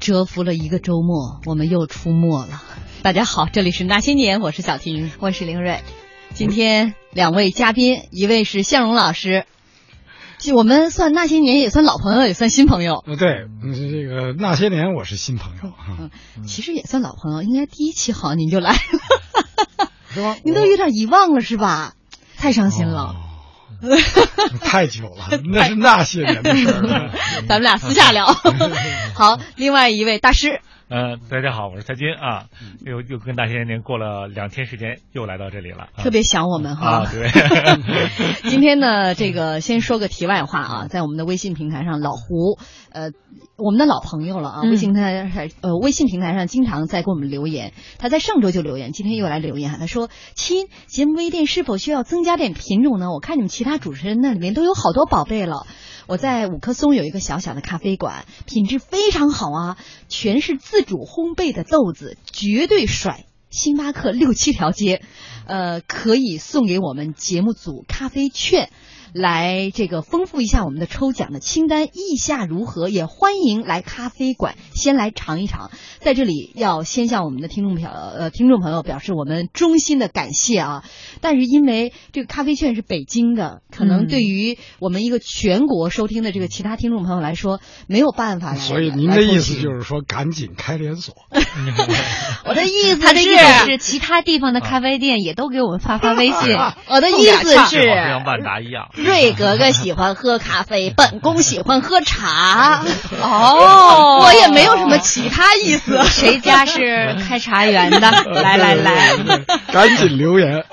蛰伏了一个周末，我们又出没了。大家好，这里是那些年，我是小婷，我是凌睿。今天两位嘉宾，一位是向荣老师，就我们算那些年也算老朋友，也算新朋友。呃，对，嗯这个那些年我是新朋友啊，嗯，其实也算老朋友，应该第一期好像您就来了，是吗？您都有点遗忘了是吧？太伤心了。哦 太久了，那是那些年的事儿了。咱们俩私下聊。好，另外一位大师，呃，大家好，我是蔡金啊，又又跟大仙您过了两天时间，又来到这里了，啊特别想我们哈。啊，对，今天呢，这个先说个题外话啊，在我们的微信平台上，老胡，呃，我们的老朋友了啊，嗯微信平台上，呃，微信平台上经常在给我们留言。他在上周就留言，今天又来留言，他说：“亲，节目微店是否需要增加点品种呢？我看你们其他主持人那里面都有好多宝贝了。”我在五棵松有一个小小的咖啡馆，品质非常好啊，全是自主烘焙的豆子，绝对甩。星巴克六七条街，呃，可以送给我们节目组咖啡券，来这个丰富一下我们的抽奖的清单，意下如何？也欢迎来咖啡馆先来尝一尝。在这里要先向我们的听众表呃听众朋友表示我们衷心的感谢啊！但是因为这个咖啡券是北京的，可能嗯对于我们一个全国收听的这个其他听众朋友来说，没有办法来。所以您的意思就是说，赶紧开连锁。我的意思他的意是，思是，其他地方的咖啡店也都给我们发发微信。我的意思是，像万达一样，瑞格格喜欢喝咖啡，本宫喜欢喝茶。哦我也没有什么其他意思。谁家是 开茶园的？来来来，赶紧留言。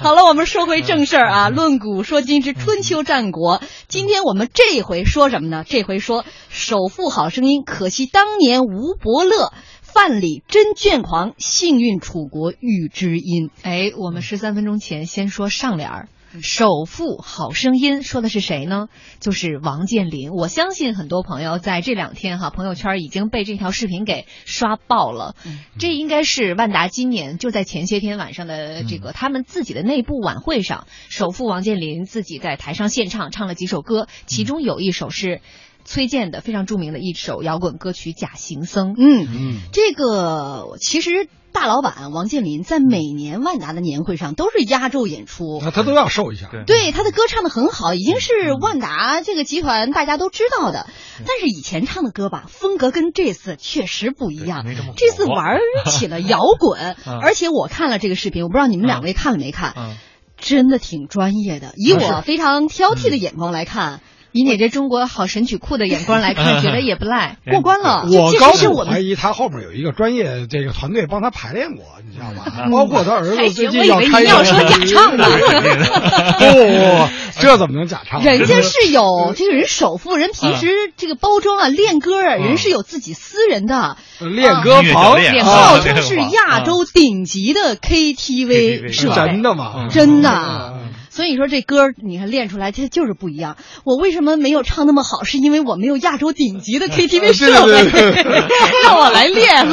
好了，我们说回正事儿啊，论古说今之春秋战国。今天我们这回说什么呢？这回说首富好声音，可惜当年吴伯乐。范蠡真倦狂，幸运楚国遇知音。哎，我们十三分钟前先说上联儿。首富好声音说的是谁呢？就是王健林。我相信很多朋友在这两天哈朋友圈已经被这条视频给刷爆了。这应该是万达今年就在前些天晚上的这个他们自己的内部晚会上，首富王健林自己在台上献唱，唱了几首歌，其中有一首是崔健的非常著名的一首摇滚歌曲《假行僧》。嗯，嗯，这个其实大老板王健林在每年万达的年会上都是压轴演出。那他都要瘦一下。对对他的歌唱的很好，已经是万达这个集团大家都知道的。但是以前唱的歌吧，风格跟这次确实不一样这次玩 起了摇滚嗯，而且我看了这个视频，我不知道你们两位看了没看，嗯，真的挺专业的。以我非常挑剔的眼光来看，以你这中国好神曲库的眼光来看，觉得也不赖。过关了。我高我怀疑他后面有一个专业这个团队帮他排练过，你知道吧？嗯包括他儿子最近要开一个。我以为你要说 假唱呢不不不，这怎么能假唱？人家是有这个人首富，人平时这个包装啊、练歌啊，人是有自己私人的，练歌房，号称是亚洲顶级的 KTV 设是真，的吗？嗯真的嗯。所以你说这歌你看练出来，它就是不一样。我为什么没有唱那么好？是因为我没有亚洲顶级的 KTV 设对备 让我来练。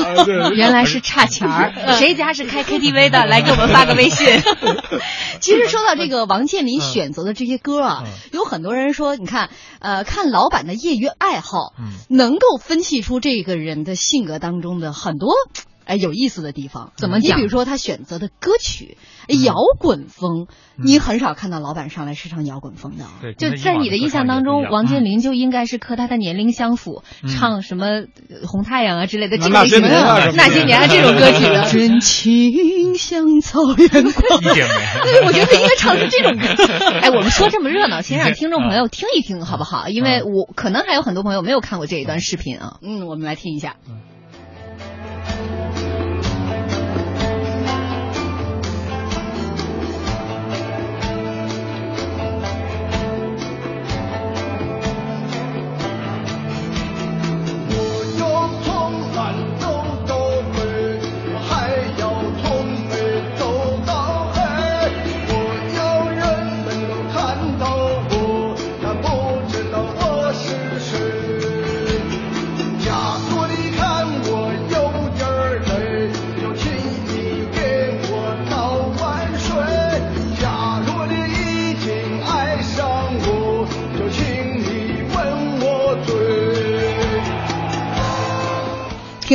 原来是差钱儿，谁家是开 KTV 的？来给我们发个微信。其实说到这个王健林选择的这些歌啊，嗯有很多人说，你看，呃，看老板的业余爱好，嗯能够分析出这个人的性格当中的很多。哎，有意思的地方怎么讲你比如说他选择的歌曲，嗯摇滚风，你很少看到老板上来是唱摇滚风的啊。对，就在你的印象当中，王健林林就应该是和他的年龄相符，嗯唱什么呃红太阳啊之类的这个类型的年啊什么那些年啊这种歌曲的。真情像草原 对，我觉得他应该唱的是这种歌。哎，我们说这么热闹，先让听众朋友听一听好不好？因为我可能还有很多朋友没有看过这一段视频啊。嗯，我们来听一下。我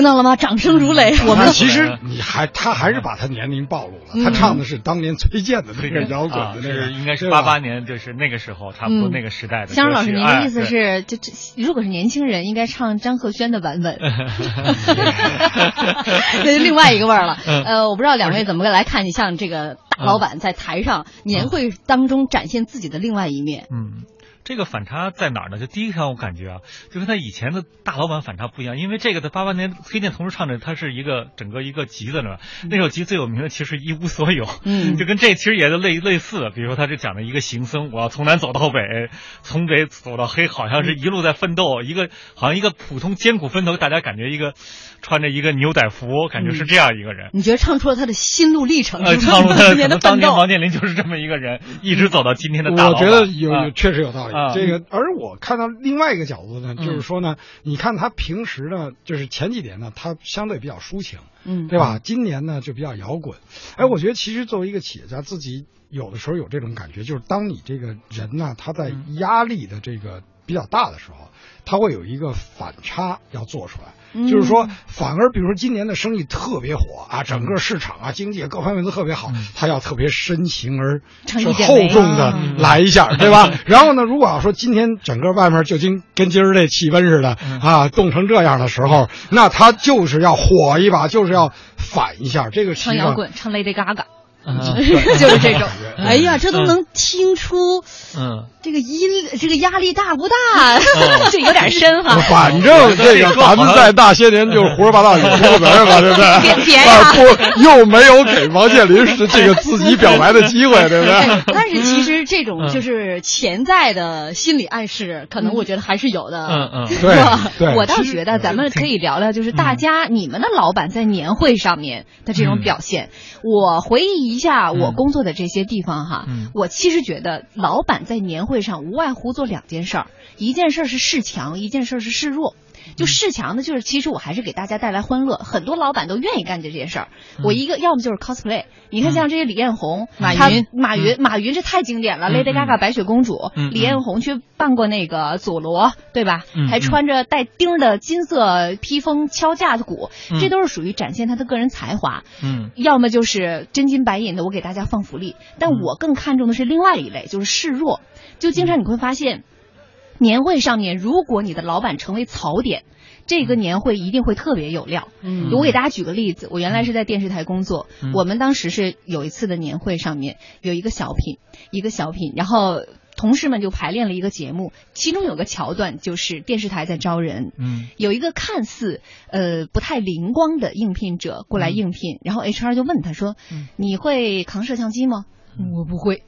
到了吗？掌声如雷。我们其实你还他还是把他年龄暴露了，嗯他唱的是当年崔健的那个摇滚啊的那个，是应该是八八年，就是那个时候，差不多嗯那个时代的。香老师，您的意思哎是，就这如果是年轻人，应该唱张赫宣的《版本，那就另外一个味儿了。嗯呃，我不知道两位怎么来看，你像这个大老板在台上年会当中展现自己的另外一面。嗯，这个反差在哪儿呢？就第一场我感觉啊，就跟他以前的大老板反差不一样，因为这个在八八年崔健同时唱的，他是一个整个一个集子呢。那首集最有名的其实一无所有，嗯就跟这其实也是类类似，比如说他是讲的一个行僧，我要从南走到北，从北走到黑，好像是一路在奋斗，一个好像一个普通艰苦奋斗，大家感觉一个穿着一个牛仔服，感觉是这样一个人。你觉得唱出了他的心路历程？唱出了可 当年的奋斗。能当年王健林就是这么一个人，一直走到今天的。我觉得有确实有道理啊。这个，而我看到另外一个角度呢，嗯就是说呢，你看他平时呢，就是前几年呢，他相对比较抒情，嗯对吧？今年呢就比较摇滚。哎，我觉得其实作为一个企业家，自己有的时候有这种感觉，就是当你这个人呢，他在嗯压力的这个比较大的时候，它会有一个反差要做出来。嗯就是说，反而比如说今年的生意特别火啊，整个市场啊、经济各方面都特别好，他要特别深情而厚重的嗯来一下，对吧？然后呢，如果要说今天整个外面就今跟今儿这气温似的啊，冻成这样的时候，那他就是要火一把，就是要反一下。这个唱摇滚，唱 Lady Gaga。就是这种。哎呀，这都能听出嗯。这个音，这个压力大不大？这有点深哈。反正这个咱们在那些年就是胡说八道有出过门吧，对不对？别别不，又没有给王健林是这个自己表白的机会，对不哎对？但是其实这种嗯就是潜在的心理暗示，可能我觉得还是有的。嗯嗯对对，我倒觉得咱们可以聊聊，就是大家你们的老板在年会上面的这种表现。我回忆一下我工作的这些地方哈，嗯我其实觉得老板在年会上无外乎做两件事儿，一件事儿是示强，一件事儿是示弱。就示强的，就是其实我还是给大家带来欢乐，很多老板都愿意干这件事儿。我一个要么就是 cosplay，你看像这些李彦宏、马他云马云、马云这太经典了嗯，Lady Gaga 白雪公主，嗯李彦宏去扮过那个佐罗，对吧？嗯？还穿着带钉的金色披风敲架子鼓，嗯。这都是属于展现他的个人才华。嗯。要么就是真金白银的，我给大家放福利。但嗯。我更看重的是另外一类，就是示弱。就经常你会发现，年会上面，如果你的老板成为槽点，这个年会一定会特别有料。嗯我给大家举个例子，我原来是在电视台工作，嗯我们当时是有一次的年会上面有一个小品，一个小品，然后同事们就排练了一个节目，其中有个桥段就是电视台在招人，嗯有一个看似呃不太灵光的应聘者过来应聘，然后 HR 就问他说：“嗯你会扛摄像机吗？”我不会。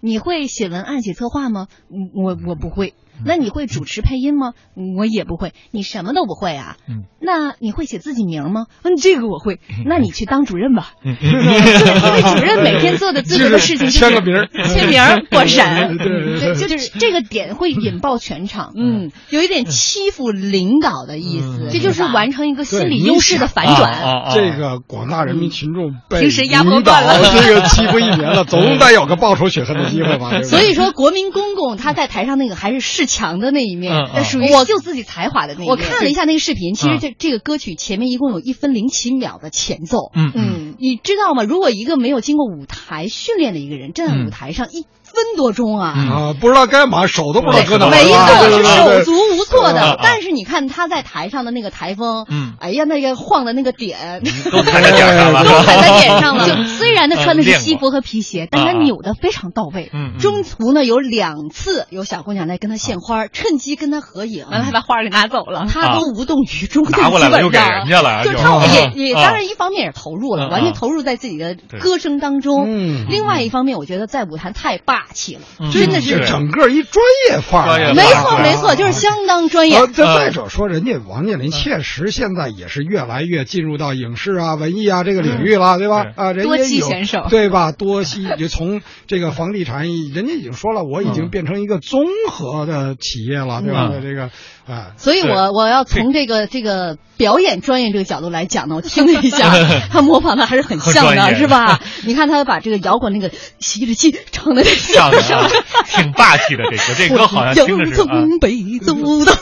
你会写文案、写策划吗？嗯我我不会。那你会主持配音吗？嗯我也不会。你什么都不会啊？嗯那你会写自己名吗？嗯，这个我会。那你去当主任吧。因为主任每天做的最多的事情就是签个名儿签名儿、过审。对就是这个点会引爆全场。嗯，有一点欺负领导的意思，嗯这就是完成一个心理优势的反啊转。啊这个广大人民群众被平时压迫领导惯了这个欺负一年了，总得有个报仇雪恨的机会吧？所以说，国民公公他在台上那个还是示强的那一面，那嗯属于我秀自己才华的那一面。我看了一下那个视频，其实嗯这这个歌曲前面一共有一分零七秒的前奏。嗯嗯嗯，你知道吗？如果一个没有经过舞台训练的一个人站在嗯舞台上一分多钟啊，嗯。啊，不知道该嘛，手都不知道搁哪没错，是手足无措。的。但是你看他在台上的那个台风，嗯。哎呀，那个晃的那个点，都踩在点上了，都踩在点上了。就虽然他穿的是西服和皮鞋，但他扭的非常到位。中途呢有两次有小姑娘来跟他献花，趁机跟他合影，完了还把花给拿走了。他都无动于衷，拿过来了又给基本上人家了，就是他也也啊。当然一方面也投入了，嗯完全嗯投入在自己的歌声当中。嗯。另外一方面，我觉得在舞台太霸气了，嗯。真的是整个一专业范儿没错没错，就是相当专业。呃，。再者说，人家王健林确实现在也是越来越进入到影视啊、文艺啊这个领域了，对吧？啊，人多家有对吧？多栖就从这个房地产，人家已经说了，我已经变成一个综合的企业了，对吧？嗯。这个啊，所以我我要从这个这个表演专业这个角度来讲呢，我听了一下，他模仿的还还是很像的，是吧？你看他把这个摇滚那个吸着气唱的像的啊，挺霸气的。这歌，这歌好像听着是啊。从北走的，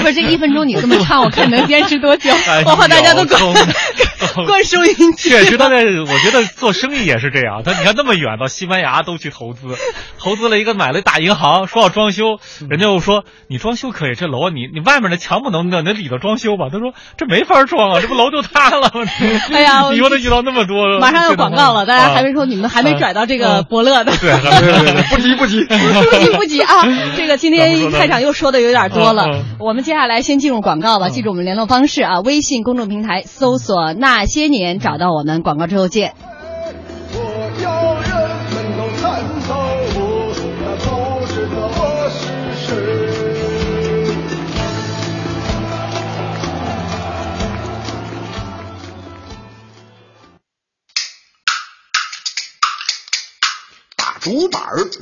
不是这一分钟你这么唱，我看能坚持多久？哎我怕大家都有空 关收音机。确实，他在我觉得做生意也是这样。他你看那么远到西班牙都去投资，投资了一个买了一大银行，说要装修，人家又说你装修可以，这楼你你外面的墙不能弄，那里头装修吧。他说这没法装啊，这不楼就塌了吗？哎呀你说他遇到那么多，马上要广告了，大家还没啊说你们还没拽到这个伯乐的。对，对对对，不急不急。不急不急啊！这个今天开场又说的有点多了我们接下来先进入广告吧。记住我们联络方式啊，微信公众平台搜索“那些年”，找到我们。广告之后见。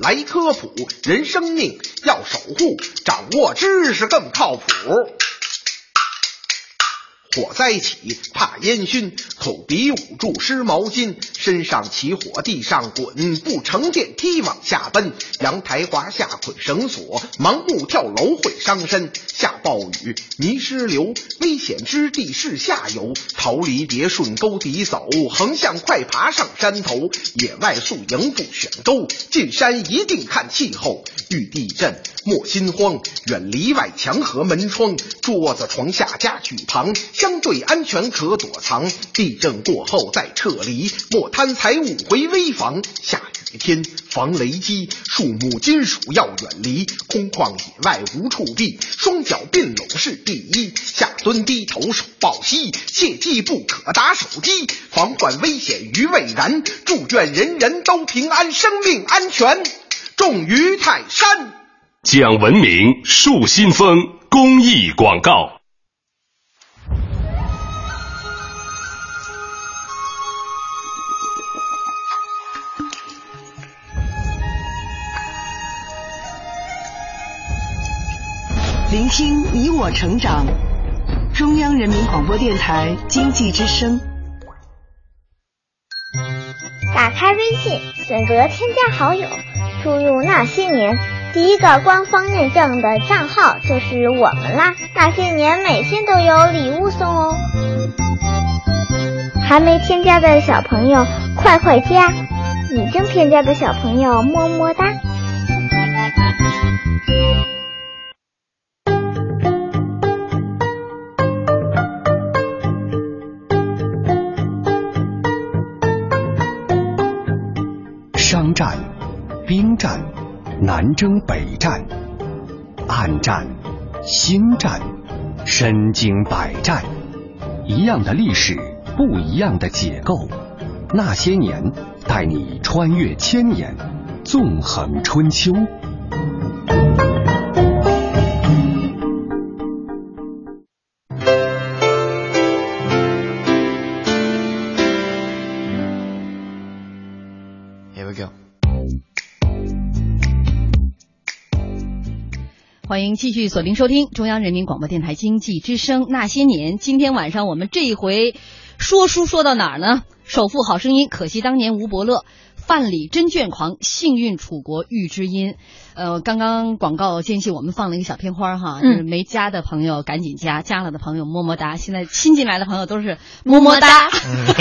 来科普，人生命要守护，掌握知识更靠谱。火灾起，怕烟熏，口鼻捂住湿毛巾，身上起火，地上滚，不乘电梯往下奔。阳台滑下捆绳索，盲目跳楼会伤身。下暴雨，泥石流，危险之地是下游。逃离别顺沟底走，横向快爬上山头。野外宿营不选沟，进山一定看气候。遇地震莫心慌，远离外墙和门窗，桌子床下家具旁，相对安全可躲藏。地震过后再撤离，莫贪财物回危房。下雨天防雷击，树木金属要远离。空旷野外无处避，双脚并拢是第一。下蹲低头手抱膝，切记不可打手机，防患危险于未然。祝愿人人都平安，生命安全重于泰山。讲文明树新风公益广告。聆听你我成长，中央人民广播电台经济之声。打开微信，选择添加好友，输入那些年，第一个官方认证的账号就是我们啦。那些年每天都有礼物送哦。还没添加的小朋友快快加，已经添加的小朋友么么哒。东战、南征北战、暗战、新战、身经百战，一样的历史，不一样的解构。那些年，带你穿越千年，纵横春秋。欢迎继续锁定收听中央人民广播电台经济之声《那些年》。今天晚上我们这一回说书说到哪儿呢？首富好声音，可惜当年吴伯乐。范蠡真卷狂，幸运楚国遇知音。呃，刚刚广告间隙我们放了一个小片花哈，嗯就是没加的朋友赶紧加，加了的朋友么么哒。现在新进来的朋友都是么么哒。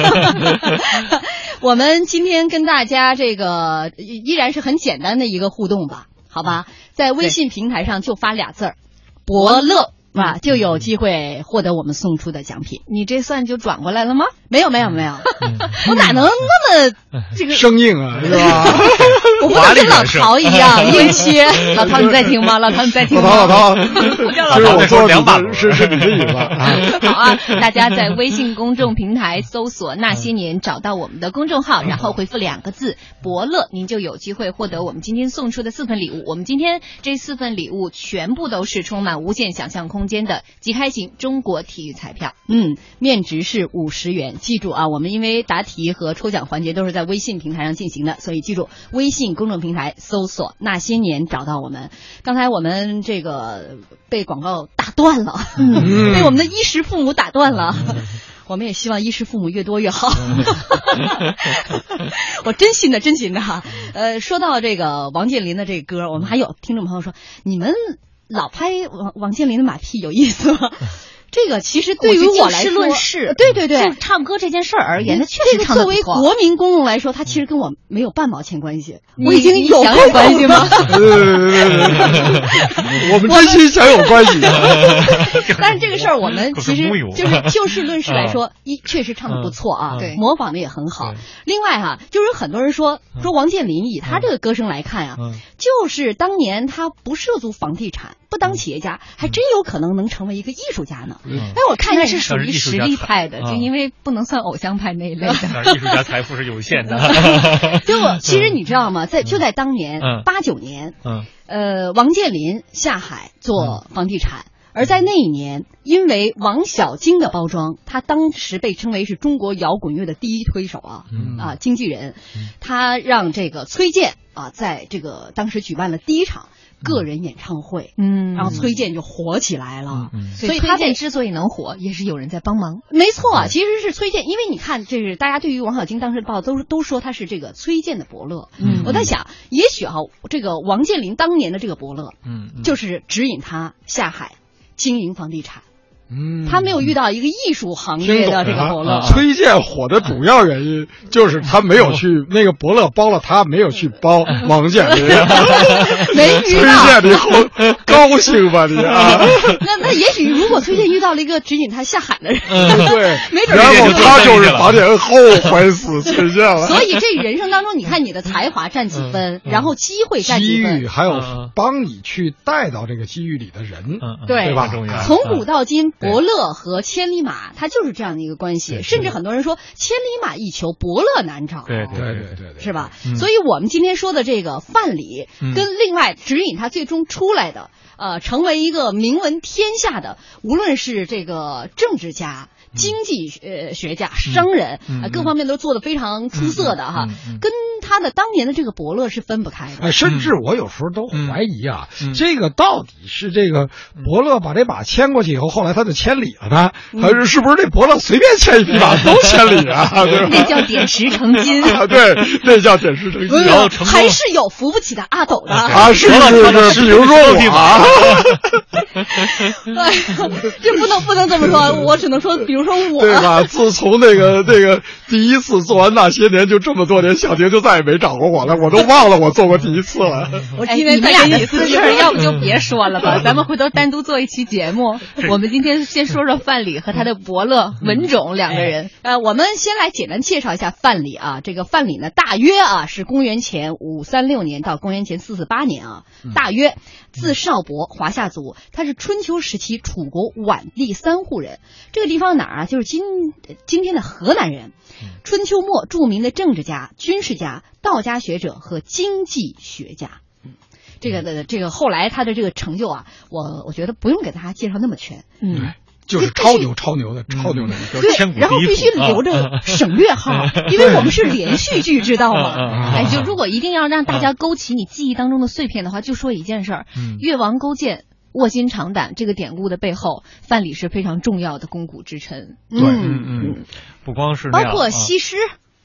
我们今天跟大家这个依依然是很简单的一个互动吧，好吧，在微信平台上就发俩字儿“伯乐”。啊，就有机会获得我们送出的奖品。你这算就转过来了吗？没有，没有，没有，我哪能那么这个生硬啊，是吧？我不能跟老陶一样 硬切。老陶，你在听吗？老陶，你在听吗？老陶，老陶，我叫老这是陶。我说两把是是你的椅子啊。好啊，大家在微信公众平台搜索“那些年”，找到我们的公众号，然后回复两个字“伯乐”，您就有机会获得我们今天送出的四份礼物。我们今天这四份礼物全部都是充满无限想象空间的即开型中国体育彩票。嗯，面值是五十元。记住啊，我们因为答题和抽奖环节都是在微信平台上进行的，所以记住微信公众平台搜索“那些年”找到我们。刚才我们这个被广告打断了，嗯 被我们的衣食父母打断了。我们也希望衣食父母越多越好。我真心的，真心的哈。呃，说到这个王健林的这个歌，我们还有听众朋友说，你们老拍王王健林的马屁有意思吗？这个其实对于我来说，对对对，就唱歌这件事儿而言，那确这个实唱的作为国民公众来说，它其实跟我没有半毛钱关系。你我已经有想有关系吗？我们真心想有关系。但是这个事儿，我们其实就是就事论事来说，一确实唱的不错啊，对。模仿的也很好。另外哈，就是有很多人说说王健林以他这个歌声来看啊，嗯。就是当年他不涉足房地产，不当企业家，还真有可能能成为一个艺术家呢。嗯。哎，我看见那是属于实力派的，就因为不能算偶像派那一类的。艺术家财富是有限的。就我其实你知道吗？在就在当年嗯。八九年，嗯。呃，王健林下海做房地产。而在那一年，因为王小晶的包装，他当时被称为是中国摇滚乐的第一推手啊，嗯。啊，经纪人，他让这个崔健啊，在这个当时举办了第一场个人演唱会，嗯然后崔健就火起来了，嗯所以他在崔健之所以能火，也是有人在帮忙。没错啊，其实是崔健，因为你看，这是大家对于王小晶当时的报道都都说他是这个崔健的伯乐。嗯我在想，也许哈、这个王健林当年的这个伯乐，嗯，就是指引他下海经营房地产。嗯他没有遇到一个艺术行业的这个伯乐。崔健火的主要原因就是他没有去那个伯乐包了他，没有去包 王健林。没遇崔到。健，你好高兴吧你啊？那那也许如果崔健遇到了一个指引他下海的人，对，没准然后儿他就是房地产后悔死崔健了。所以这人生当中，你看你的才华占几分，然后机会占机几分遇，还有嗯帮你去带到这个机遇里的人，对对吧重要。从古到今，伯乐和千里马，它就是这样的一个关系。甚至很多人说，千里马一求，伯乐难找。对对对对对，是吧？嗯所以我们今天说的这个范蠡，嗯跟另外指引他最终出来的，呃，成为一个名闻天下的，无论是这个政治家。经济呃学家、商人嗯啊，各方面都做的非常出色的哈跟他的当年的这个伯乐是分不开的。哎，甚至我有时候都怀疑啊，嗯这个到底是这个伯乐把这马牵过去以后，后来他就千里了呢，还是是不是这伯乐随便牵一匹马都千里啊？那叫点石成金。啊，对，那叫点石成金。然后还是有扶不起的阿斗的。啊，是是是，比如说我啊，哎呦，这不能不能这么说，我只能说，比如说我，对吧？自从那个那个第一次做完那些年，就这么多年，小婷就再也没找过我了，我都忘了我做过第一次了。哎，我今天你们俩的再给你私事儿，要不就别说了吧，咱们回头单独做一期节目。我们今天先说说范蠡和他的伯乐文种两个人。呃，我们先来简单介绍一下范蠡啊。这个范蠡呢，大约啊是公元前五三六年到公元前四四八年啊，大约字少伯，华夏族，他是春秋时期楚国宛地三户人。这个地方哪儿啊？就是今今天的河南人。春秋末著名的政治家、军事家、道家学者和经济学家。嗯，这个的这个后来他的这个成就啊，我我觉得不用给大家介绍那么全。嗯，就是超牛超牛的超牛的，对就是千，古然后必须留着省略号，因为我们是连续剧，知道吗？嗯哎，就如果一定要让大家勾起你记忆当中的碎片的话，就说一件事儿：嗯。越王勾践。卧薪尝胆这个典故的背后，范蠡是非常重要的肱骨之臣。嗯。嗯，不光是包括西施，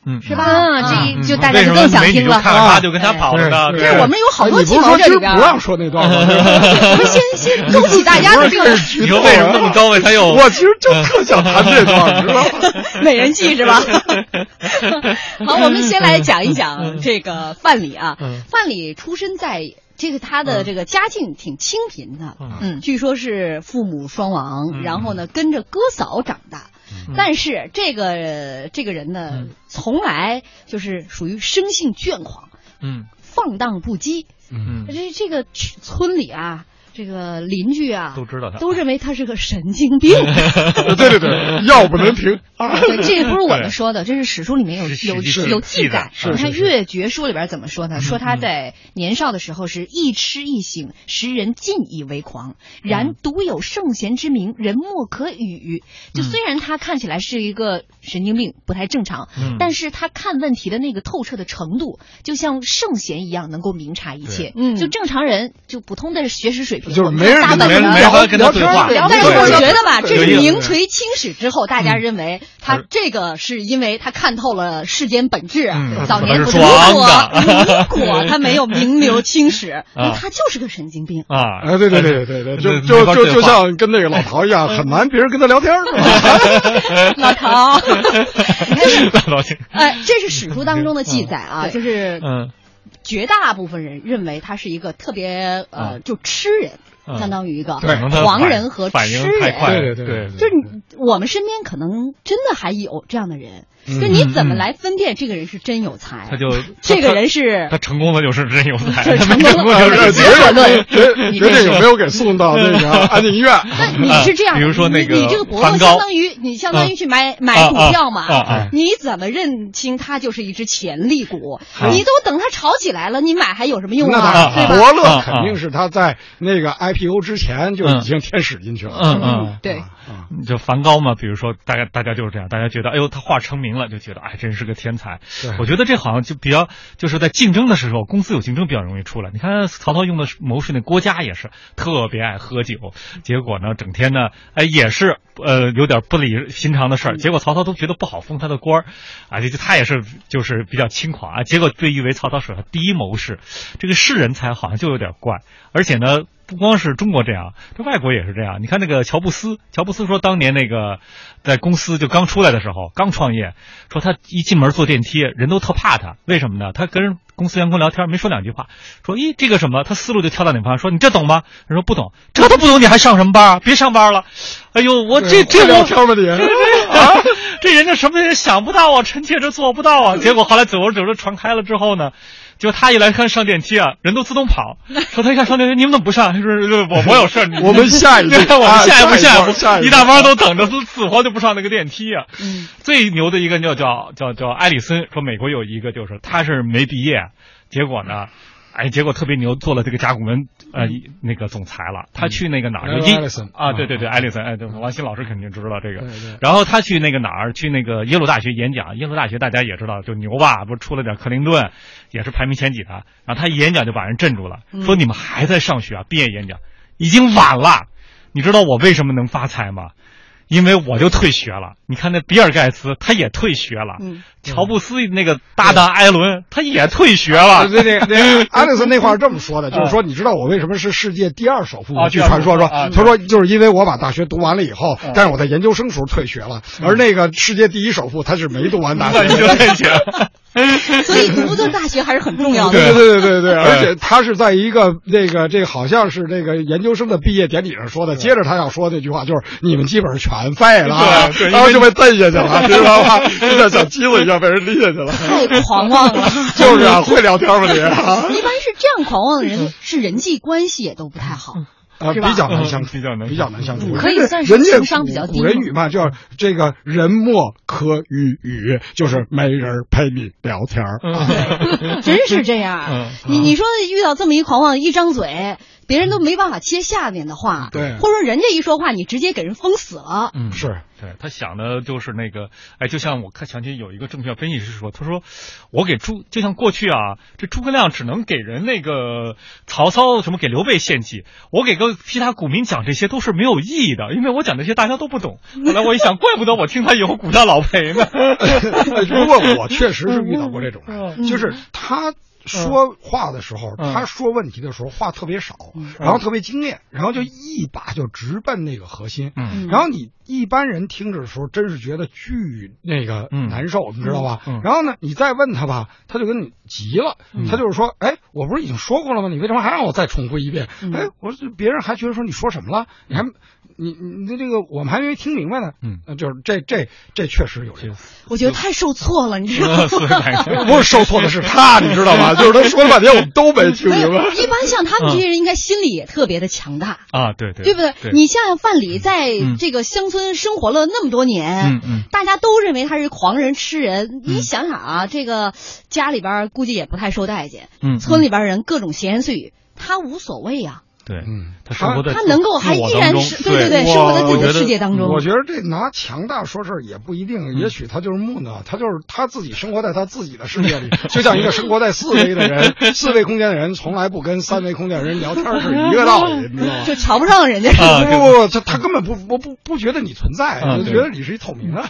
嗯是吧？啊，这嗯一就大家就更想听了。看看他就跟他跑了呢？对对，我们有好多哎你镜不是说今儿头这里边不让说那段吗？我们先先恭喜大家的这个你说为什么那么高位他又我其实就特想谈这段，知道吗？美人计是吧？好，我们先来讲一讲这个范蠡啊。嗯范蠡出身在这个他的这个家境挺清贫的，嗯。嗯，据说是父母双亡，嗯。然后呢跟着哥嫂长大。但是这个这个人呢嗯，从来就是属于生性倦狂、嗯。放荡不羁。嗯。这这个村里啊，这个邻居啊，都知道他都认为他是个神经病。对对对，药不能停啊！对，这个不是我们说的，这是史书里面有有有记载你看《越绝书》里边怎么说呢？说他在年少的时候是一吃一醒，时人尽以为狂，然独有圣贤之名，人莫可与。就虽然他看起来是一个神经病，不太正常，嗯但是他看问题的那个透彻的程度，就像圣贤一样，能够明察一切。嗯就正常人就普通的学识水平，就是没人没没法跟他对话但是我觉得吧，这是名垂青史之后，大家认为他这个是因为他看透了世间本质，嗯早年如果，如果他没有名留青史，他就是个神经病。啊，哎，对对对对对对，就就就就像跟那个老陶一样，很难别人跟他聊天儿。老陶，哎，这是史书当中的记载啊，就是嗯绝大部分人认为他是一个特别呃，就吃人，嗯相当于一个可能他狂人和吃人。对对对对就是我们身边可能真的还有这样的人，嗯就你怎么来分辨这个人是真有才，他就这个人是他成功的就是真有才，是他成功的就是结果论觉觉得有 没有给送到那个 安定医院？那你是这样，比如说那个你你这个伯乐梵高相当于你相当于去买买股票嘛，啊啊啊你怎么认清他就是一只潜力股？啊。你都等他炒起来了，你买还有什么用那啊？他对吧？伯乐啊肯定是他在那个 IPO 之前就已经天使进去了。嗯嗯，对，啊就梵高嘛，比如说大家大家就是这样，大家觉得哎呦他画成名了，就觉得哎真是个天才。我觉得这好像就比较就是在竞争的时候，公司有竞争比较容易出来。你看曹操用的谋士那郭嘉也是特别爱喝酒，结果呢整天呢哎也是呃有点不理寻常的事儿，结果曹操都觉得不好封他的官儿，啊这就他也是就是比较轻狂啊，结果被誉为曹操手下第一谋士，这个是人才好像就有点怪，而且呢。不光是中国这样，这外国也是这样。你看那个乔布斯，乔布斯说当年那个在公司就刚出来的时候，刚创业，说他一进门坐电梯，人都特怕他，为什么呢？他跟公司员工聊天没说两句话，说咦这个什么，他思路就跳到哪方，说你这懂吗？人说不懂，这都不懂你还上什么班啊？别上班了。哎呦，我这这聊天吗你？啊，这人家什么也想不到啊，臣妾这做不到啊。结果后来走着走着传开了之后呢，结果他一来看上电梯啊，人都自动跑，说他一看上电梯，你们怎么不上？他说我我有事儿，我们下一 步对我们下一步啊下一步下一步下一一大帮都等着，死死活就不上那个电梯啊。嗯最牛的一个叫叫叫叫埃里森，说美国有一个就是他是没毕业，结果呢。哎，结果特别牛，做了这个甲骨文呃那个总裁了。他去那个哪儿？英啊，对对对，艾利森，哎，对，王鑫老师肯定知道这个。然后他去那个哪儿？去那个耶鲁大学演讲。耶鲁大学大家也知道，就牛吧，不是出了点克林顿，也是排名前几的。然后他一演讲就把人镇住了，说你们还在上学啊？毕业演讲已经晚了。你知道我为什么能发财吗？因为我就退学了。你看那比尔盖茨他也退学了，嗯乔布斯那个搭档艾伦他也退学了。对对对，艾利 森那话是这么说的，就是说，你知道我为什么是世界第二首富吗？啊据传说说，他说就是因为我把大学读完了以后，但是我在研究生时候退学了，而那个世界第一首富他是没读完大学 就退学了。所以读的大学还是很重要的。对对对对对，而且他是在一个那个这个好像是这个研究生的毕业典礼上说的。接着他要说那句话就是你们基本上全废了啊，对就被蹬下去了，知道吧？就像小鸡子一样被人拎下去了。太狂妄了，就是啊，会聊天吗你？啊，一般是这样狂妄的人，是人际关系也都不太好。呃比较难相处，比较难比较难相处。可以算是情商比较低古人语嘛，叫这个人莫可与语，就是没人陪你聊天儿。真是这样嗯。你你说遇到这么一狂妄，一张嘴，别人都没办法接下面的话，对或者说人家一说话，你直接给人封死了。嗯，是对他想的就是那个，哎，就像我看想起有一个证券分析师说，他说我给诸就像过去啊，这诸葛亮只能给人那个曹操什么给刘备献计，我给个其他股民讲这些都是没有意义的，因为我讲这些大家都不懂。后来我一想，怪不得我听他以后股价老赔呢。不过我确实是遇到过这种人，嗯就是他。说话的时候，嗯。他说问题的时候话特别少，嗯。然后特别精炼，然后就一把就直奔那个核心。嗯。然后你一般人听着的时候，真是觉得巨那个嗯难受，你知道吧？嗯然后呢，你再问他吧，他就跟你急了，他就是说，哎，我不是已经说过了吗？你为什么还让我再重复一遍？嗯哎，我说别人还觉得说你说什么了？你还你你的这个我们还没听明白呢。嗯呃，就是这这这确实有这个。我觉得太受挫了，你知道吗？不是受挫的是他，你知道吗？就是他说了半天，我们都没听明白。一般像他们这些人，应该心里也特别的强大。啊，对对，对不对？你像范蠡在嗯这个乡村生活了那么多年，嗯嗯大家都认为他是狂人吃人。嗯你想想啊，这个家里边估计也不太受待见，嗯村里边人各种闲言碎语，他无所谓啊。对，嗯，他生活在他能够还依然是对对对生活在自己的世界当中。我觉得这拿强大说事儿也不一定，也许他就是木讷，他就是他自己生活在他自己的世界里，就像一个生活在四维的人，四维空间的人从来不跟三维空间的人聊天是一个道理，你知道吗？就瞧不上人家。啊不不不，他他根本不不不不觉得你存在，就觉得你是一透明的。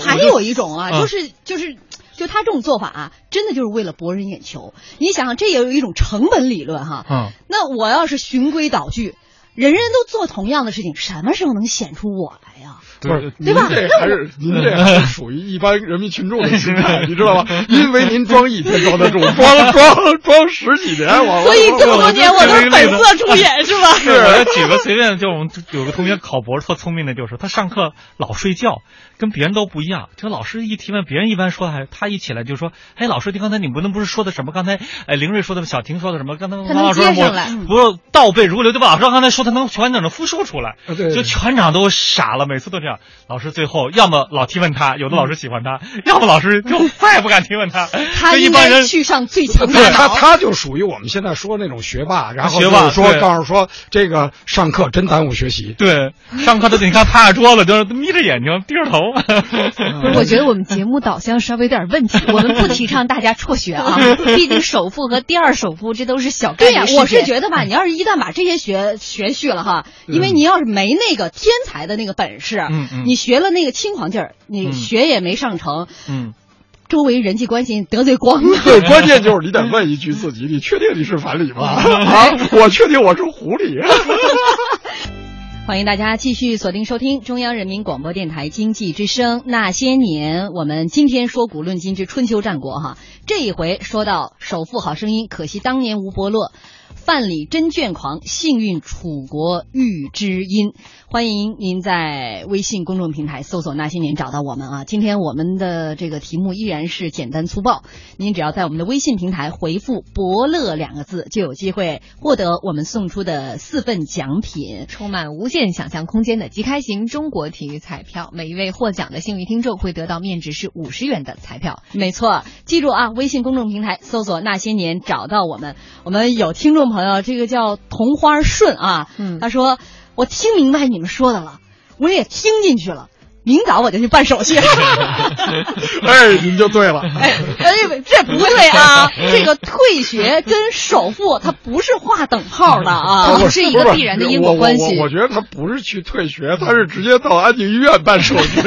还有一种啊，嗯就是就是。就他这种做法啊，真的就是为了博人眼球。你想想，这也有一种成本理论哈。嗯，那我要是循规蹈矩，人人都做同样的事情，什么时候能显出我来呀、不是，对吧您这还是 您这还是属于一般人民群众的心态，你知道吗？因为您装一天装得住，装装装十几年，我所以这么多年我都是本色出演，是吧？是，我举个随便，就我们有个同学考博特聪明的，就是他上课老睡觉，跟别人都不一样。这个老师一提问，别人一般说还他一起来就说：“哎，老师，你刚才你们不是说的什么？刚才哎林瑞说的，小婷说的什么？刚才老师我不是倒背如流，对吧？老师刚才说他能全整的复述出来，就全场都傻了，每次都这样。老师最后要么老提问他，有的老师喜欢他，要么老师就再也不敢提问他。他一般人去上最强对他，大脑。他就属于我们现在说那种学霸，然后学霸就是说告诉说这个上课真耽误学习。对，上课都得你看趴着桌子，就是眯着眼睛，低着头。我觉得我们节目导向稍微有点问题。我们不提倡大家辍学啊，毕竟首富和第二首富这都是小概对呀、率事件。我是觉得吧，你要是一旦把这些学学去了哈，因为你要是没那个天才的那个本事，嗯嗯你学了那个轻狂劲儿，你嗯学也没上成，嗯，周围人际关系得罪光了。对，关键就是你得问一句自己：你确定你是反理吗？啊，我确定我是狐狸。欢迎大家继续锁定收听中央人民广播电台经济之声《那些年》，我们今天说古论今之春秋战国哈，这一回说到首富好声音，可惜当年吴伯乐。范蠡真卷狂，幸运楚国遇知音。欢迎您在微信公众平台搜索“那些年”找到我们啊。今天我们的这个题目依然是简单粗暴，您只要在我们的微信平台回复“伯乐”两个字，就有机会获得我们送出的四份奖品。充满无限想象空间的即开型中国体育彩票，每一位获奖的幸运听众会得到面值是五十元的彩票。没错，记住啊，微信公众平台搜索“那些年”找到我们。我们有听众朋友，这个叫同花顺啊，嗯他说我听明白你们说的了，我也听进去了，明早我就去办手续。哎，您就对了。哎，哎，这不对啊！这个退学跟首付它不是划等号的啊，不是一个必然的因果关系我我我我觉得他不是去退学，他是直接到安定医院办手续。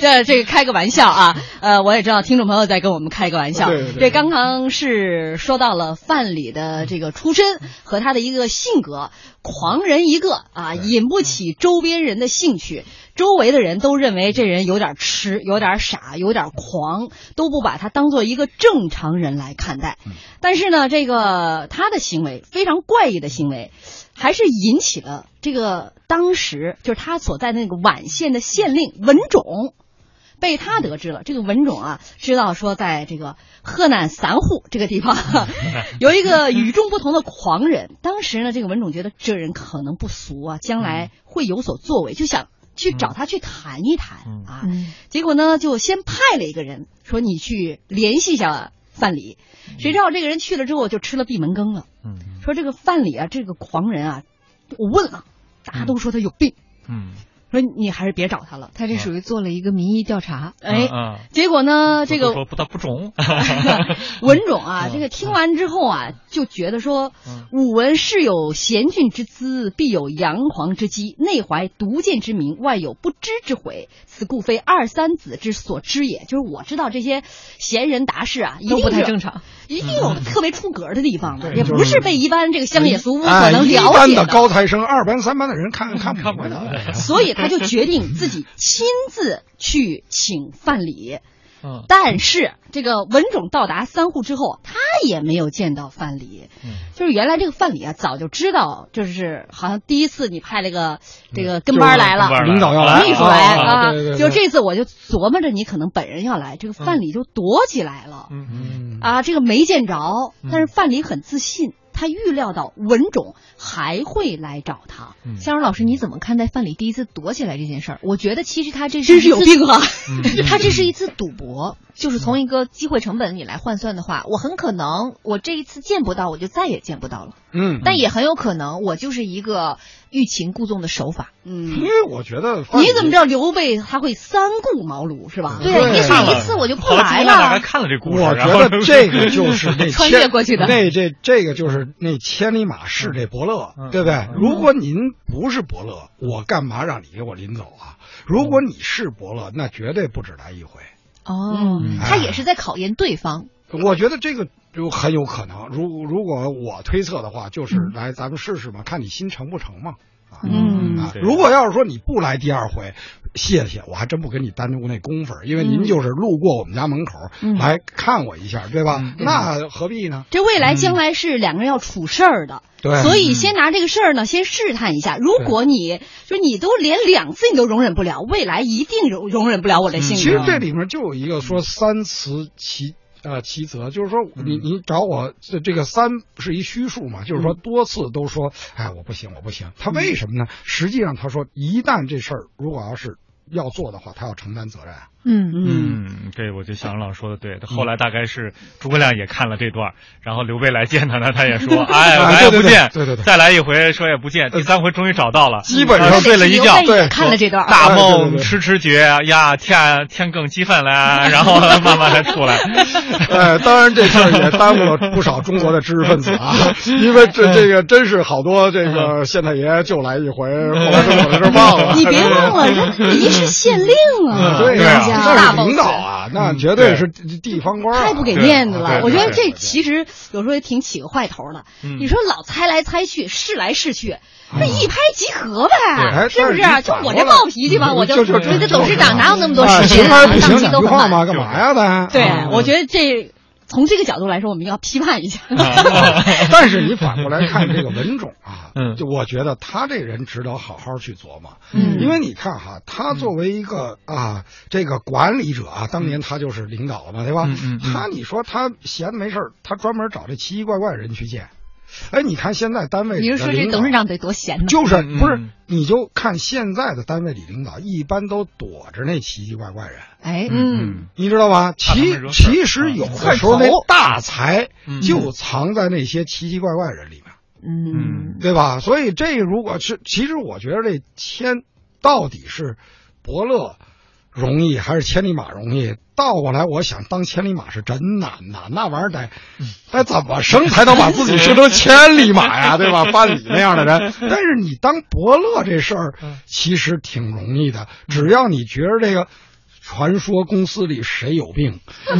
这 这个开个玩笑啊，呃，我也知道听众朋友在跟我们开个玩笑。对对对这刚刚是说到了范蠡的这个出身和他的一个性格，狂人一个啊，引不起周边人的兴趣。周围的人都认为这人有点痴，有点傻，有点狂，都不把他当做一个正常人来看待。但是呢，这个他的行为非常怪异的行为，还是引起了这个当时就是他所在的那个宛县的县令文种。被他得知了，这个文种啊，知道说在这个河南三户这个地方 有一个与众不同的狂人。当时呢，这个文种觉得这人可能不俗啊，将来会有所作为，就想去找他去谈一谈啊。嗯结果呢，就先派了一个人说你去联系一下范蠡。谁知道这个人去了之后就吃了闭门羹了。嗯说这个范蠡啊，这个狂人啊，我问了，大家都说他有病，嗯，说你还是别找他了。他这属于做了一个民意调查。哎，嗯，结果呢，这个说不他不中，文种啊，这个听完之后啊，就觉得说，武文是有贤俊之姿，必有阳黄之机，内怀独见之明，外有不知之悔，此故非二三子之所知也。就是我知道这些贤人达士啊，一都不太正常，一定有特别出格的地方也不是被一般这个乡野俗屋所哎，能了解的。高材生，二班三班的人看看不明白的。所以他就决定自己亲自去请范蠡。嗯但是这个文种到达三户之后，他也没有见到范蠡。嗯。就是原来这个范蠡啊，早就知道，就是好像第一次你派了个这个跟班来了，领导要来，秘书来啊就这次我就琢磨着你可能本人要来，这个范蠡就躲起来了。嗯。嗯。啊，这个没见着，嗯但是范蠡很自信，他预料到文种还会来找他。香荣老师，你怎么看待范蠡第一次躲起来这件事儿？我觉得其实他这是真是有病啊！他这是一次赌博，就是从一个机会成本你来换算的话，我很可能我这一次见不到，我就再也见不到了。嗯，但也很有可能我就是一个欲擒故纵的手法。嗯因，为我觉得你怎么知道刘备他会三顾茅庐是吧？对啊，也许对一次我就不后来了。看了这故事，我觉得这个 就是那穿越过去的那这这个就是那千里马是这伯乐，嗯对不对？如果您不是伯乐，我干嘛让你给我领走啊？如果你是伯乐，那绝对不止来一回。哦，他也是在考验对方。我觉得这个就很有可能。如如果我推测的话，就是嗯来咱们试试嘛，看你心成不成嘛。嗯如果要是说你不来第二回，谢谢，我还真不给你耽误那功夫儿，因为您就是路过我们家门口、嗯来看我一下，对吧？嗯 那何必呢？这未来将来是两个人要处事儿的，对所以先拿这个事儿呢，先试探一下。如果你就你都连两次你都容忍不了，未来一定容容忍不了我的性格。其实这里面就有一个说三辞其呃其责，就是说你你找我这这个三是一虚数嘛，就是说多次都说哎我不行我不行，他为什么呢？实际上他说一旦这事儿如果要是要做的话，他要承担责任。嗯嗯，嗯，对，我觉得小杨老师说的对。后来大概是诸葛亮也看了这段，然后刘备来见他呢，他也说，哎，啊来也不见，对对对再来一回说也不见，第三回终于找到了，基本上呃睡了一觉，对看了这段。大梦痴痴觉呀，天天更鸡粪了，然后慢慢才出来。哎，当然这事儿也耽误了不少中国的知识分子啊，因为这这个真是好多这个县太爷就来一回，后来都我在这儿忘了。你别忘了，人一是县令啊，对呀、人家那是领导啊，那绝对是地方官、啊，太不给面子了。我觉得这其实有时候也挺起个坏头的。嗯你说老猜来猜去，试来试去，那一拍即合呗，是不是？是就我这暴脾气吧，我就就这董事长哪有那么多啊时间啊？行还是不行，档期都很两句话嘛，干嘛呀？咱对啊，我觉得这从这个角度来说，我们要批判一下。但是你反过来看这个文种啊，嗯就我觉得他这人值得好好去琢磨，嗯因为你看哈，他作为一个啊这个管理者啊，当年他就是领导了嘛，对吧？他你说他闲的没事儿他专门找这奇奇怪怪人去见。哎，你看现在单位里你是说这董事长得多闲呢？就是嗯不是嗯？你就看现在的单位里领导，一般都躲着那奇奇怪怪人。哎，嗯，你知道吗？其其实有的时候那大才嗯。就藏在那些奇奇怪怪人里面，嗯。对吧？所以这如果是，其实我觉得这千到底是伯乐容易还是千里马容易？倒过来，我想当千里马是真难呐，那玩意儿得得怎么生才能把自己生成千里马呀，对吧？范蠡那样的人，但是你当伯乐这事儿其实挺容易的，只要你觉着这个。传说公司里谁有病，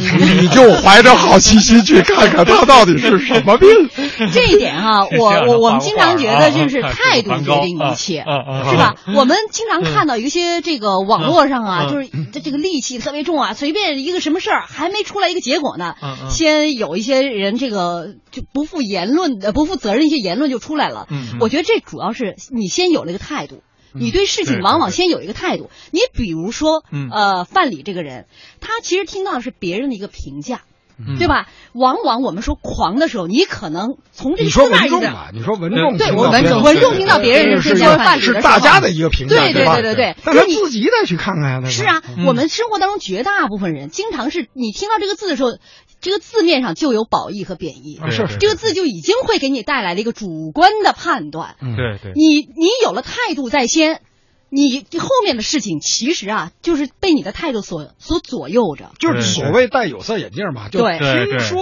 你就怀着好奇心去看看他到底是什么病。这一点啊，是 这样的我我我们经常觉得就是态度决定一切，是吧？我们经常看到有一些这个网络上啊，嗯就是这这个戾气特别重啊，随便一个什么事儿还没出来一个结果呢，先有一些人这个就不负言论呃不负责任一些言论就出来了。我觉得这主要是你先有了一个态度。你对事情往往先有一个态度，你比如说，嗯。呃，范蠡这个人，他其实听到的是别人的一个评价，嗯。对吧？往往我们说狂的时候，你可能从这你说文众啊，你说文众对我文众文众听到别人是评价范蠡是大家的一个评价，对对对对对但是你自己得去看看呀，是啊，嗯。我们生活当中绝大部分人，经常是你听到这个字的时候，这个字面上就有褒义和贬义，啊是是这个字就已经会给你带来了一个主观的判断。嗯对对，你你有了态度在先，你后面的事情其实啊，就是被你的态度所所左右着。就是所谓戴有色眼镜嘛，就对对对听说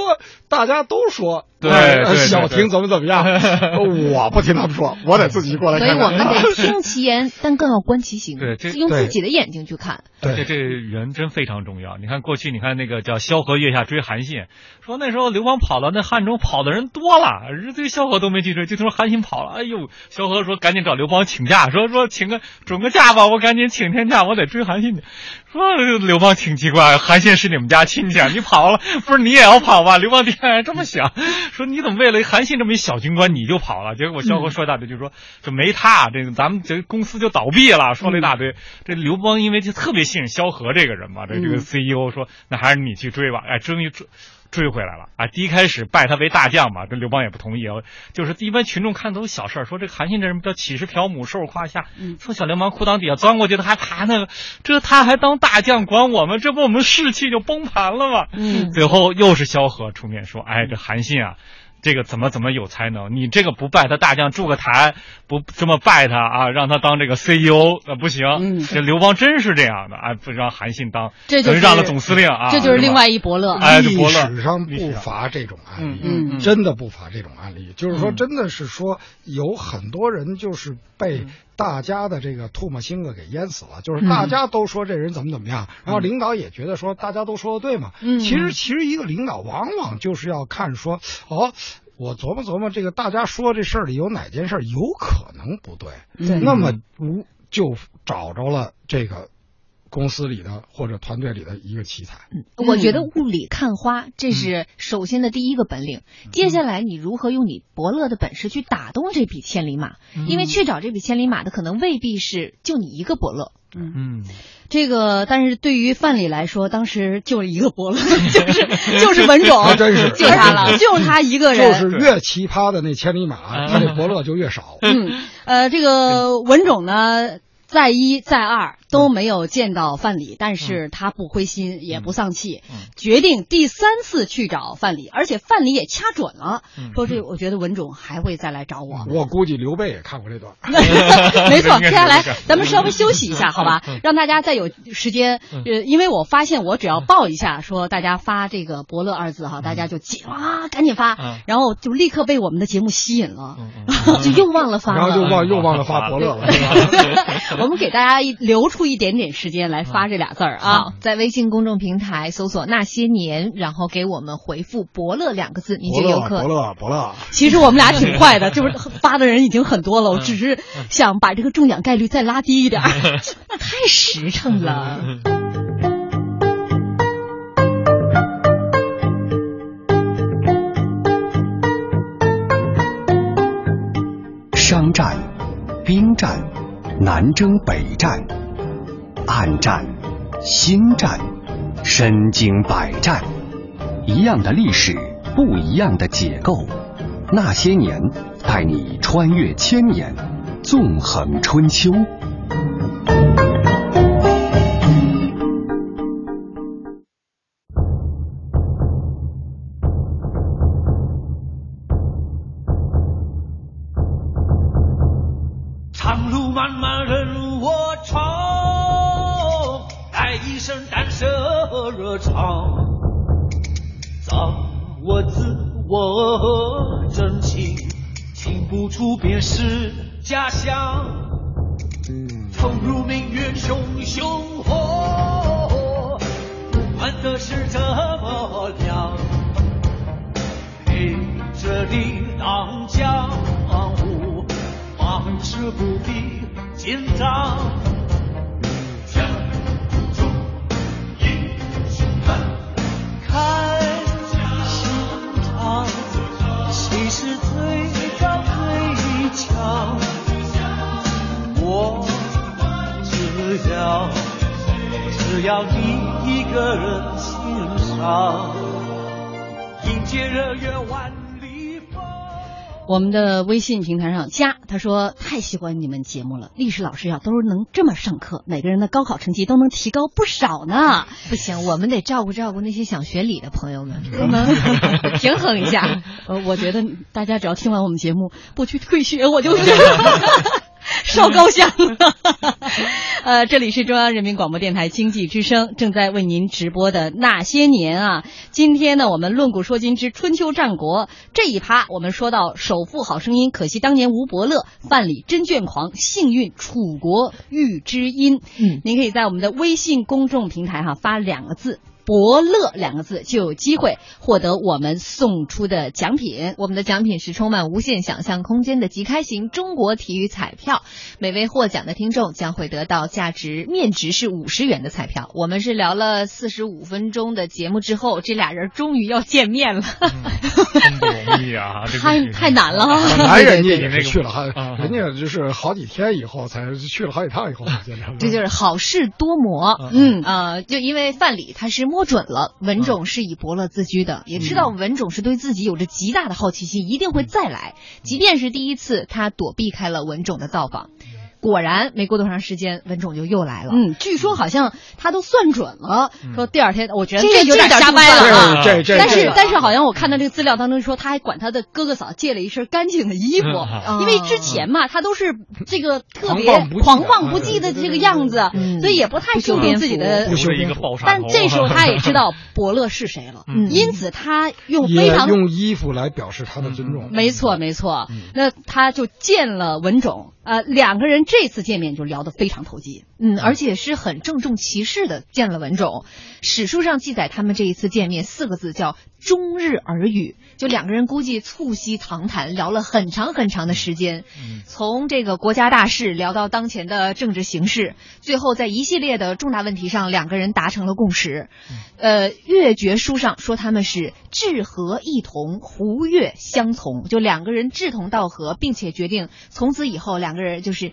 大家都说，对哎小对婷怎么怎么样，我不听他们说，我得自己过来所以。我们得听其言，但更要观其行，对这用自己的眼睛去看。对这这人真非常重要。你看过去，你看那个叫萧何月下追韩信，说那时候刘邦跑了，那汉中跑的人多了，这萧何都没去追，就听说韩信跑了。哎呦，萧何说赶紧找刘邦请假，说说请个准个假吧，我赶紧请天假，我得追韩信去。说刘邦挺奇怪，韩信是你们家亲戚，啊，你跑了，不是你也要跑吧？刘邦爹还这么想，说你怎么为了韩信这么一小军官你就跑了？结果萧何说一大堆，就说这没他，这个咱们这公司就倒闭了，说了一大堆。这刘邦因为就特别信任萧何这个人嘛，这这个嗯 CEO 说那还是你去追吧，哎，终于追。追回来了啊！第一开始拜他为大将嘛，这刘邦也不同意，就是一般群众看都是小事儿，说这个韩信这人叫起势嫖母，兽胯下，从小流氓裤裆底下钻过去，他还爬那个，这他还当大将管我们，这不我们士气就崩盘了吗？嗯最后又是萧何出面说，哎，这韩信啊。这个怎么怎么有才能？你这个不拜他大将筑个台，不这么拜他啊，让他当这个 CEO 啊不行。嗯这刘邦真是这样的，哎，不让韩信当，这就是让了总司令啊。这就是另外一伯乐。哎这历伯乐史上历史上不乏这种案例，嗯嗯真的不乏这种案例。就是说，嗯真的是说有很多人就是被大家的这个唾沫星子给淹死了，就是大家都说这人怎么怎么样，然后领导也觉得说大家都说的对嘛。嗯其实其实一个领导往往就是要看说哦。我琢磨琢磨，这个大家说这事儿里有哪件事有可能不对，对那么无就找着了这个公司里的或者团队里的一个奇才。我觉得雾里看花，这是首先的第一个本领。接下来，你如何用你伯乐的本事去打动这匹千里马？因为去找这匹千里马的，可能未必是就你一个伯乐。嗯嗯，这个，但是对于范蠡来说，当时就一个伯乐，就是就是文种，还真是就他了，就是他一个人，就是越奇葩的那千里马，他的伯乐就越少。嗯，呃，这个文种呢，再一再二都没有见到范蠡，但是他不灰心，也不丧气，决定第三次去找范蠡，而且范蠡也掐准了，说这我觉得文种还会再来找我。我估计刘备也看过这段。没错，接下来咱们稍微休息一下，好吧？让大家再有时间，呃，因为我发现我只要报一下，说大家发这个“伯乐”二字哈，大家就急啊，赶紧发嗯，然后就立刻被我们的节目吸引了，嗯 就又忘了发然后就。忘又忘了发伯乐了？我们给大家一留出一点点时间来发这俩字儿啊啊。，在微信公众平台搜索“那些年”，然后给我们回复“伯乐”两个字，你，就有可伯乐，伯乐。其实我们俩挺快的，就是发的人已经很多了，我只是想把这个中奖概率再拉低一点。那太实诚了。商战、兵战、南征北战、暗战、心战、身经百战，一样的历史，不一样的解构。那些年，带你穿越千年，纵横春秋。微信平台上加他说太喜欢你们节目了，历史老师呀都是能这么上课，每个人的高考成绩都能提高不少呢。不行，我们得照顾照顾那些想学理的朋友们，我们平衡一下。呃，我觉得大家只要听完我们节目不去退学，我就 烧高香了。呃，这里是中央人民广播电台经济之声正在为您直播的那些年啊。今天呢，我们论古说今之春秋战国这一趴，我们说到首富好声音，可惜当年吴伯乐，范蠡真卷狂，幸运楚国遇知音。嗯，您可以在我们的微信公众平台哈发两个字。伯乐两个字就有机会获得我们送出的奖品。我们的奖品是充满无限想象空间的即开型中国体育彩票，每位获奖的听众将会得到价值面值是五十元的彩票。我们是聊了四十五分钟的节目之后，这俩人终于要见面了，真不容易啊！太太难了啊。本来人家也对对对是去了好，啊人家就是好几天以后才去了好几趟以后才见面。这就是好事多磨。嗯呃，就因为范蠡他是摸准了文种是以伯乐自居的，也知道文种是对自己有着极大的好奇心，一定会再来。即便是第一次，他躲避开了文种的造访。果然，没过多长时间，文种就又来了。嗯，据说好像他都算准了，说第二天，我觉得这有点这瞎掰了啊。这这但是但是好像我看到这个资料当中说，他还管他的哥哥嫂借了一身干净的衣服，嗯因为之前嘛，他都是这个特别狂放不羁的这个样子，嗯所以也不太注重自己的不修但这时候他也知道 伯乐是谁了，嗯因此他用非常用衣服来表示他的尊重。没错，没错。嗯那他就见了文种，呃，两个人这次见面就聊得非常投机。嗯，而且是很郑重其事的见了文种。史书上记载他们这一次见面四个字叫“终日耳语”，就两个人估计促膝长谈，聊了很长很长的时间，从这个国家大事聊到当前的政治形势，最后在一系列的重大问题上，两个人达成了共识。呃，越绝书上说他们是志合意同，胡越相从，就两个人志同道合，并且决定从此以后两个人就是。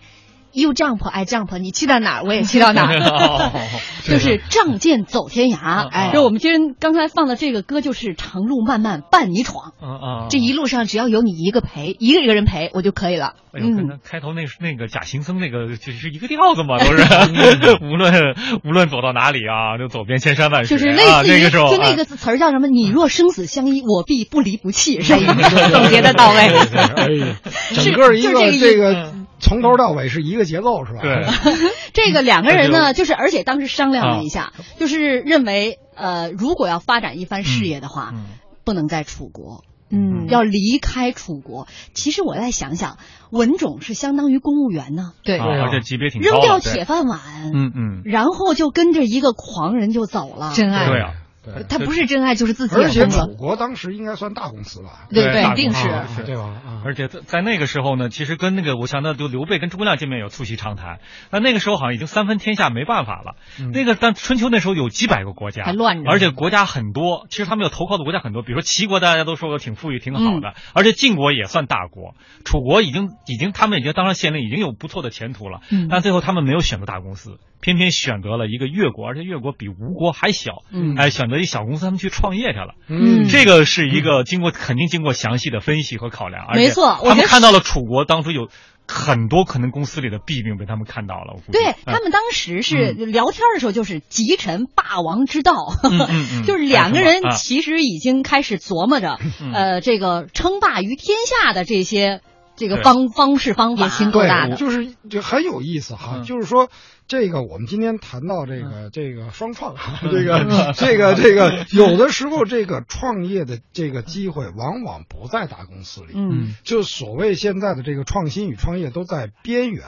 You jump, I jump，你去到哪儿我也去到哪儿。就是仗剑走天涯，哎就我们今天刚才放的这个歌，就是长路漫漫伴你闯。嗯啊，这一路上只要有你一个陪，一个一个人陪我就可以了。哎呦，嗯跟开头那那个假行僧那个就是一个调子嘛，都是 无论无论走到哪里啊，就走遍千山万水，就是类啊似于、那个时候，就那个词儿叫什么？你若生死相依，我必不离不弃，是吧？总结的到位。哎 呀，整个一就是这个这个从头到尾是一个结构，是吧？对，这个两个人呢，就是而且当时商量了一啊下，就是认为呃，如果要发展一番事业的话，嗯不能在楚国。嗯要离开楚国。其实我再想想，文种是相当于公务员呢，对啊，而且级别挺高，扔掉铁饭碗，嗯嗯，然后就跟着一个狂人就走了。真爱。对啊，对他不是真爱就是自己而且。楚国当时应该算大公司吧？对肯定是对吧？啊，而且在在那个时候呢，其实跟那个我想到就刘备跟诸葛亮见面有促膝长谈，那那个时候好像已经三分天下没办法了。嗯那个但春秋那时候有几百个国家，还乱着而且国家很多。其实他们有投靠的国家很多，比如说齐国，大家都说过挺富裕、挺好嗯的，而且晋国也算大国，楚国已经已经他们已经当上县令，已经有不错的前途了。嗯但最后他们没有选择大公司，偏偏选择了一个越国，而且越国比吴国还小，嗯。哎，选择一小公司，他们去创业去了。嗯。这个是一个经过肯定经过详细的分析和考量，而且没错他们看到了楚国当初有很多可能公司里的弊病被他们看到了。我估计。对嗯。他们当时是聊天的时候，就是集臣霸王之道，嗯 就是两个人其实已经开始琢磨着，嗯。呃，这个称霸于天下的这些这个方方式方法野。心够大对，的。就是就很有意思哈。嗯就是说，这个我们今天谈到这个这个双创哈，这个 这个这个，有的时候这个创业的这个机会往往不在大公司里，嗯，就所谓现在的这个创新与创业都在边缘。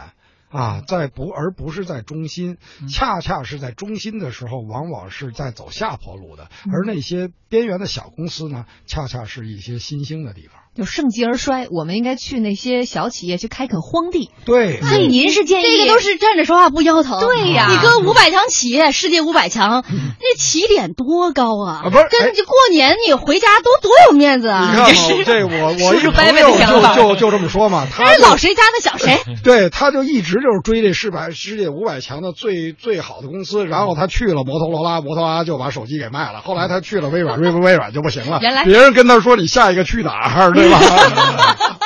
啊，在不而不是在中心，恰恰是在中心的时候，往往是在走下坡路的，而那些边缘的小公司呢，恰恰是一些新兴的地方。就盛极而衰，我们应该去那些小企业去开垦荒地。对，所以您是建议这个都是站着说话不腰疼。对呀你搁五百强企业，世界五百强，那起点多高啊！啊不是哎跟这过年你回家都多有面子啊你啊！看嘛，这我我一朋友的想法就就就这么说嘛，他是老谁家的小谁。对，他就一直就是追这世百世界五百强的最最好的公司，然后他去了摩托罗拉，摩托罗拉就把手机给卖了。后来他去了微软，微微软就不行了。原来别人跟他说你下一个去哪儿，对吧？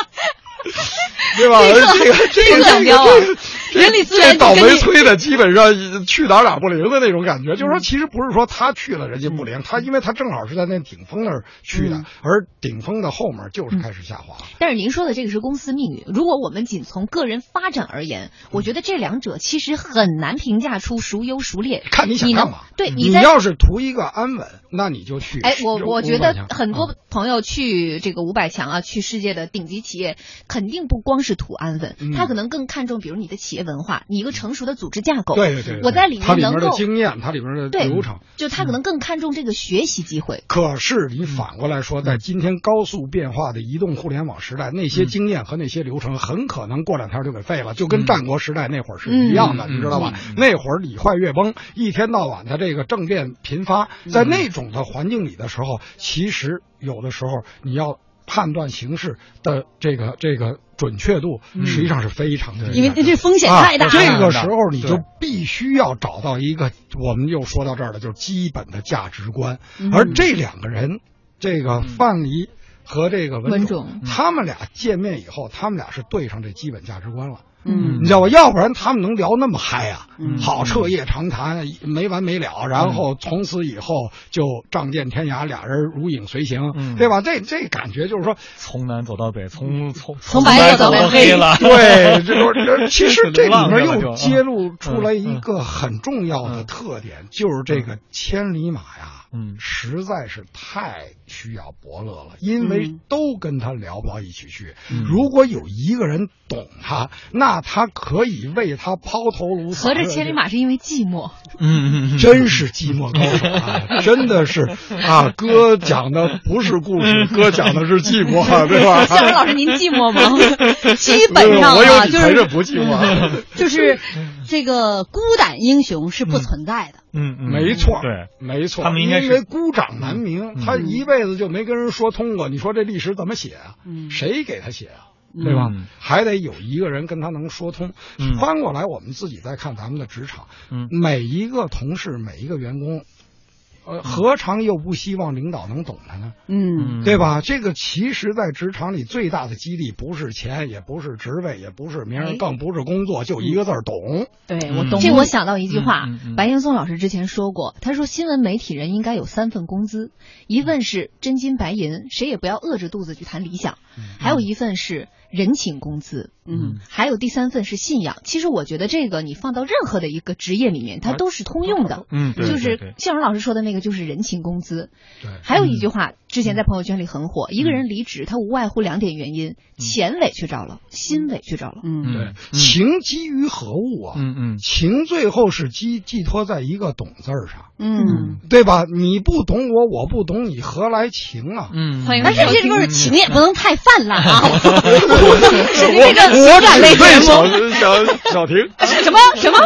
对吧？这个这个这个想标啊这个人力资源倒霉催的基本上去哪儿哪儿不灵的那种感觉，就是说其实不是说他去了人家不灵，他因为他正好是在那顶峰那儿去的嗯，而顶峰的后面就是开始下滑。但是您说的这个是公司命运，如果我们仅从个人发展而言，我觉得这两者其实很难评价出孰优孰劣。看你想干嘛？对在你要是图一个安稳，那你就去。哎，我我觉得很嗯多朋友去这个五百强啊，去世界的顶级企业，肯定不光是图安稳，嗯他可能更看重，比如你的企业文化，你一个成熟的组织架构。对对对，对我在里它里面的面能够经验，它里面的流程。就他可能更看重这个学习机会。可是你反过来说，在今天高速变化的移动互联网时代，那些经验和那些流程很可能过两天就给废了，就跟战国时代那会儿是一样的，嗯你知道吧？嗯那会儿礼坏乐崩，一天到晚的这个政变频发，在那种的环境里的时候，其实有的时候你要判断形势的这个这个准确度实际上是非常的，因为这风险太大这个时候你就必须要找到一个，我们又说到这儿了，就是基本的价值观。嗯。而这两个人，这个范蠡和这个文种他们俩见面以后，他们俩是对上这基本价值观了。嗯你知道吧？要不然他们能聊那么嗨啊，嗯好彻夜长谈，没完没了，然后从此以后就仗剑天涯，俩人如影随形，嗯对吧？这这感觉就是说，从南走到北，从从从白走到黑黑了。对，这就是这 其实这里面又揭露出来嗯一个很重要的特点，就是这个千里马呀，嗯实在是太需要伯乐了，因为嗯都跟他聊不到一起去。嗯如果有一个人懂他，那他可以为他抛头颅洒热。合着千里马是因为寂寞，嗯嗯真是寂寞高手 啊！真的是啊，哥讲的不是故事，哥讲的是寂寞，对吧？向荣老师，您寂寞吗？基本上我有啊，就是不寂寞。就是这个孤胆英雄是不存在的。嗯嗯，没错，对，没错。他们应该是因为孤掌难鸣，嗯他一辈子就没跟人说通过。你说这历史怎么写啊？嗯谁给他写啊？对吧？嗯还得有一个人跟他能说通。嗯翻过来，我们自己再看咱们的职场，嗯每一个同事，每一个员工，呃，何尝又不希望领导能懂他呢？嗯对吧？这个其实，在职场里最大的激励不是钱，也不是职位，也不是名更不是工作，就一个字儿懂。对嗯我懂。这我想到一句话白岩松老师之前说过，他说新闻媒体人应该有三份工资，一份是真金白银，谁也不要饿着肚子去谈理想，还有一份是人情工资，嗯，还有第三份是信仰。其实我觉得这个你放到任何的一个职业里面，它都是通用的。嗯，就是向荣老师说的那个，就是人情工资。对，还有一句话，之前在朋友圈里很火，一个人离职，他无外乎两点原因：钱委屈着了，心委屈着了。嗯对，嗯情基于何物啊？嗯嗯情最后是寄寄托在一个“懂”字儿上，嗯，对吧？你不懂我，我不懂你，何来情啊？嗯，但是这个情也不能太泛滥啊，是这个情我感类节目。小小小婷，什么什么？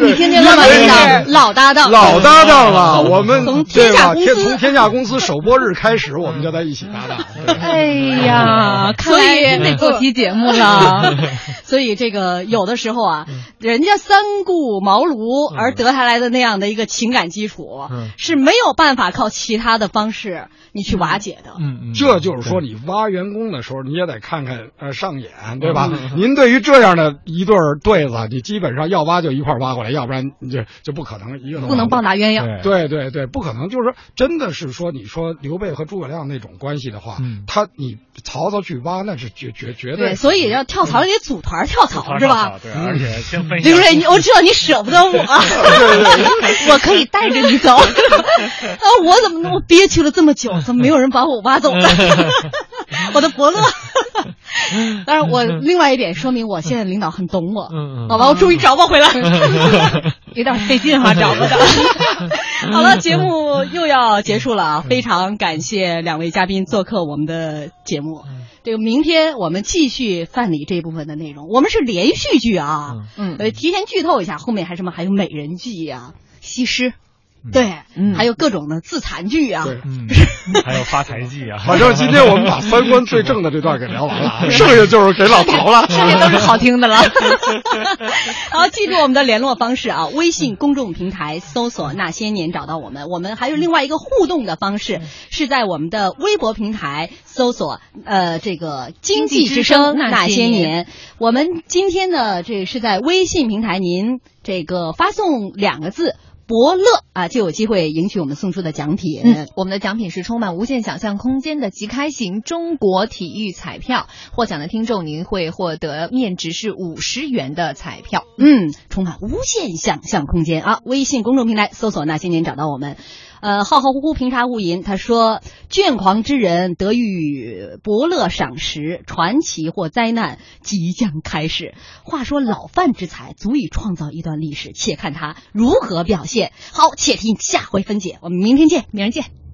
你听见了吗？这是老搭档，老搭档了，我们从对吧？天下公司从天下公司首播日开始，我们就在一起搭档。哎呀，看所以来得做期节目了。所以这个有的时候啊，人家三顾茅庐而得下来的那样的一个情感基础，嗯是没有办法靠其他的方式你去瓦解的。嗯嗯，这就是说，你挖员工的时候，你也得看看呃上眼，对吧？嗯您对于这样的一对儿对子，你基本上要挖就一块挖过来，要不然你就就不可能一个都不能棒打鸳鸯。对对对，不可能。就是说，真的是说，你说刘备和诸葛亮那种关系的话，嗯他你曹操去挖，那是绝绝绝对，对。所以要跳槽也得组团跳槽是吧？对，而且先分刘瑞，你我知道你舍不得我，我可以带着你走。啊，我怎么那么憋屈了这么久，怎么没有人把我挖走呢？我的伯乐。当然，我另外一点说明我现在领导很懂我，好吧，我终于找不回来，有点费劲哈，找不着。好了，节目又要结束了啊！非常感谢两位嘉宾做客我们的节目。这个明天我们继续范蠡这一部分的内容，我们是连续剧啊，嗯呃，提前剧透一下，后面还什么还有美人计呀、西施，对，还有各种的自残剧啊。对，嗯，还有发财记啊，反正今天我们把三观最正的这段给聊完了 啊，剩下就是给老陶了。剩下都是好听的了。好，记住我们的联络方式啊，微信公众平台搜索“那些年”找到我们。我们还有另外一个互动的方式，是在我们的微博平台搜索呃这个“经济之声那些年”。我们今天呢，这是在微信平台，您这个发送两个字。伯乐啊，就有机会赢取我们送出的奖品。嗯，我们的奖品是充满无限想象空间的即开型中国体育彩票，获奖的听众您会获得面值是五十元的彩票。嗯，充满无限想象空间啊！微信公众平台搜索“那些年”找到我们。呃，浩浩乎乎平沙无垠，他说：“倦狂之人得遇伯乐赏识，传奇或灾难即将开始。”话说老范之才足以创造一段历史，且看他如何表现。好，且听下回分解。我们明天见，明儿见。